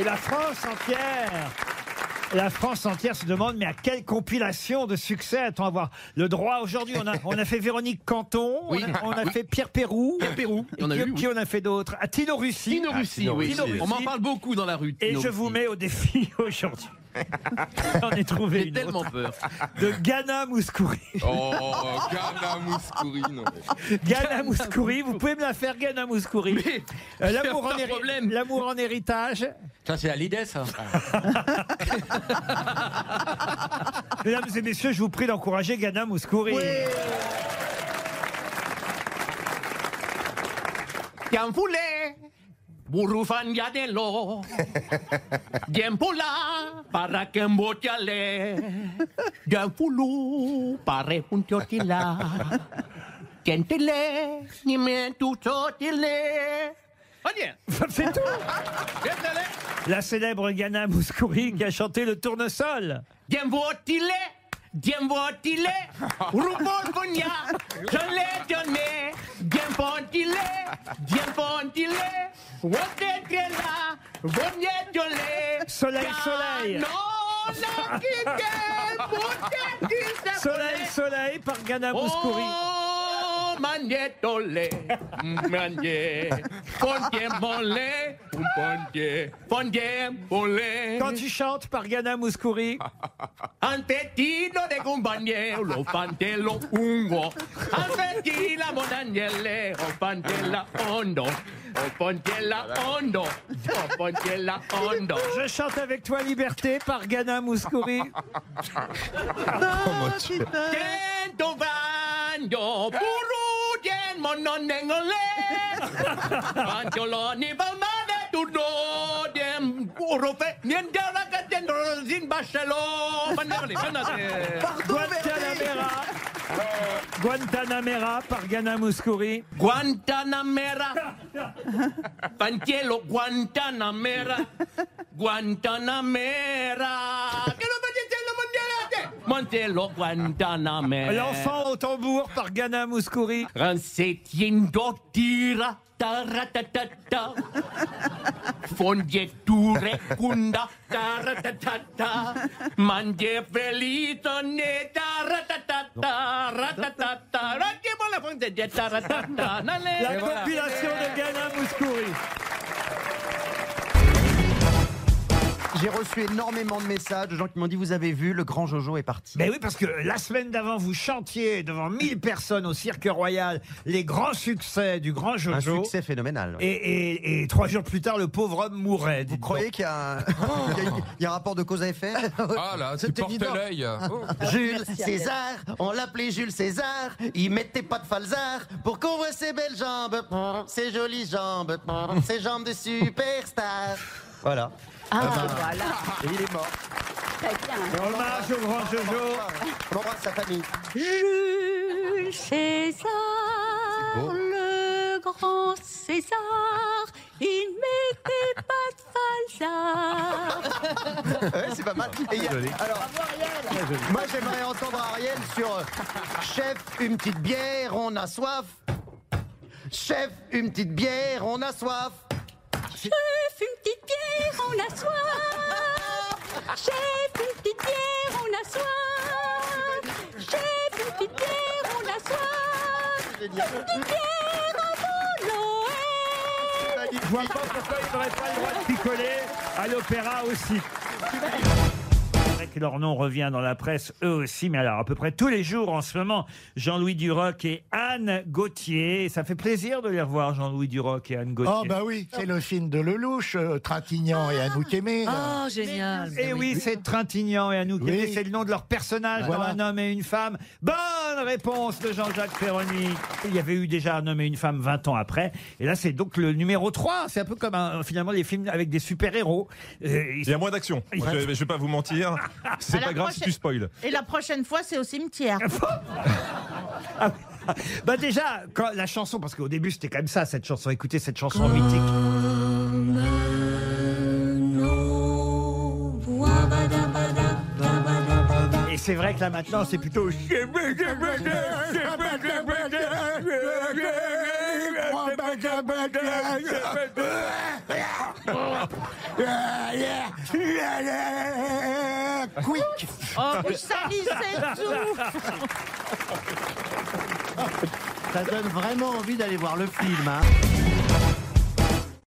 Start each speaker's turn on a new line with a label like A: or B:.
A: Et la France entière la France entière se demande, mais à quelle compilation de succès a-t-on avoir le droit aujourd'hui? On a, on a fait Véronique Canton,
B: Oui.
A: on, a, on a
B: Oui.
A: fait Pierre Pérou.
B: Pierre Pérou, y en a
A: qui,
B: eu,
A: qui
B: oui.
A: on a fait d'autres? À Tino Russi.
B: Tino Russi, oui.
A: Tino
B: On m'en parle beaucoup dans la rue.
A: Et je vous mets au défi aujourd'hui. J'en ai trouvé
B: J'ai
A: une
B: tellement
A: autre.
B: peur.
A: De Ghana Mouskouri.
C: Oh, Ghana Mouskouri, non.
A: Ghana Mouskouri, vous pouvez me la faire, Ghana Mouskouri. Euh, L'amour en,
B: problème.
A: l'amour en héritage.
D: Ça, c'est à l'idée, ça.
A: Mesdames et messieurs, je vous prie d'encourager Ghana Mouskouri.
B: Kiamfule, burufan yadelo. Diempula, para kembotiale. Diampulu, pare puntiotila. Tientele, ni me tutotile.
A: C'est tout. La célèbre Ghana Mouskouri qui a chanté le tournesol.
B: Diembotile, diembotile. Punya, je l'ai donné. Diempontile, diempontile. Wotetela, bonjetole.
A: Soleil, soleil.
B: Potete,
A: Soleil, soleil par Ghana Mouskouri.
B: Oh, manjetole, manje. Pontier mole, pontier, pontier mole.
A: Quand tu chantes par Ghana Mouskouri,
B: Antetino de ungo. O ondo. O ondo. O ondo.
A: je chante avec toi Liberté par Ghana Mouskouri.
B: Tento puru ni dem bachelo. Panere, panere.
A: Guantanamera. Guantanamera par Ghana Mouskouri.
B: Guantanamera. Pantielo, Guantanamera. Guantanamera. Que
A: L'enfant au tambour par Ghana Mouskouri.
B: Tira. Taratatata. Fongetture kunda. Taratatata. Manje felito ne. Taratatata. Ratatata. Ratiamo la fonte di taratata. Nale.
A: La compilation de Ghana Mouskouri.
E: J'ai reçu énormément de messages de gens qui m'ont dit Vous avez vu, le grand Jojo est parti.
A: Ben oui, parce que la semaine d'avant, vous chantiez devant 1000 personnes au Cirque Royal les grands succès du grand
E: Un
A: Jojo.
E: succès phénoménal.
A: Et, et- et trois jours plus tard, le pauvre homme mourait.
E: Vous croyez qu'il y, a un- qu'il y a- il y a un rapport de cause à effet?
C: Ah là, tu
E: C'était
C: portes l'œil. Oh.
E: Jules César, on l'appelait Jules César, il mettait pas de falzar pour qu'on voit ses belles jambes, ses jolies jambes, ses jambes de superstar. Voilà.
F: Ah, voilà.
E: Et il est mort.
F: Très bien.
A: Hommage au grand Jojo.
E: On embrasse sa famille.
F: Jules César, le grand César, il mettait pas de falzar.
E: Ouais, c'est pas mal. Et il y a- alors, moi j'aimerais entendre Ariel sur euh, Chef, une petite bière, on a soif. Chef, une petite bière, on a soif.
F: Chef, une petite bière, on a soif. Chef, une petite bière, on a soif. Une petite bière avant Noël.
A: Je vois pas pourquoi il n'aurait pas le droit de picoler à l'opéra aussi. Vrai que leur nom revient dans la presse, eux aussi, mais alors à peu près tous les jours en ce moment, Jean-Louis Duroc et Anne Gauthier. Ça fait plaisir de les revoir, Jean-Louis Duroc et Anne Gauthier.
G: Oh bah oui, c'est le film de Lelouch, euh, Trintignant et Anouk Aimé. là.
H: Oh, génial.
A: Et oui, c'est Trintignant et Anouk
G: Oui.
A: Aimé, c'est le nom de leur personnage
G: Voilà.
A: dans Un homme et une femme. Bonne réponse de Jean-Jacques Ferroni. Il y avait eu déjà Un homme et une femme 20 ans après. Et là, c'est donc le numéro 3. C'est un peu comme un- finalement les films avec des super-héros. Euh, ils
I: Il y a moins d'action. Je, je vais pas vous mentir. C'est
H: À la
I: pas grave si
H: prochaine-
I: tu spoil.
H: Et la prochaine fois, c'est au cimetière.
A: Bah déjà, quand la chanson, parce qu'au début c'était comme ça cette chanson, écoutez cette chanson mythique. C'est vrai que là maintenant c'est plutôt...
E: Quick
H: Oh, vous salissez tout
E: Ça donne vraiment envie d'aller voir le film. Hein.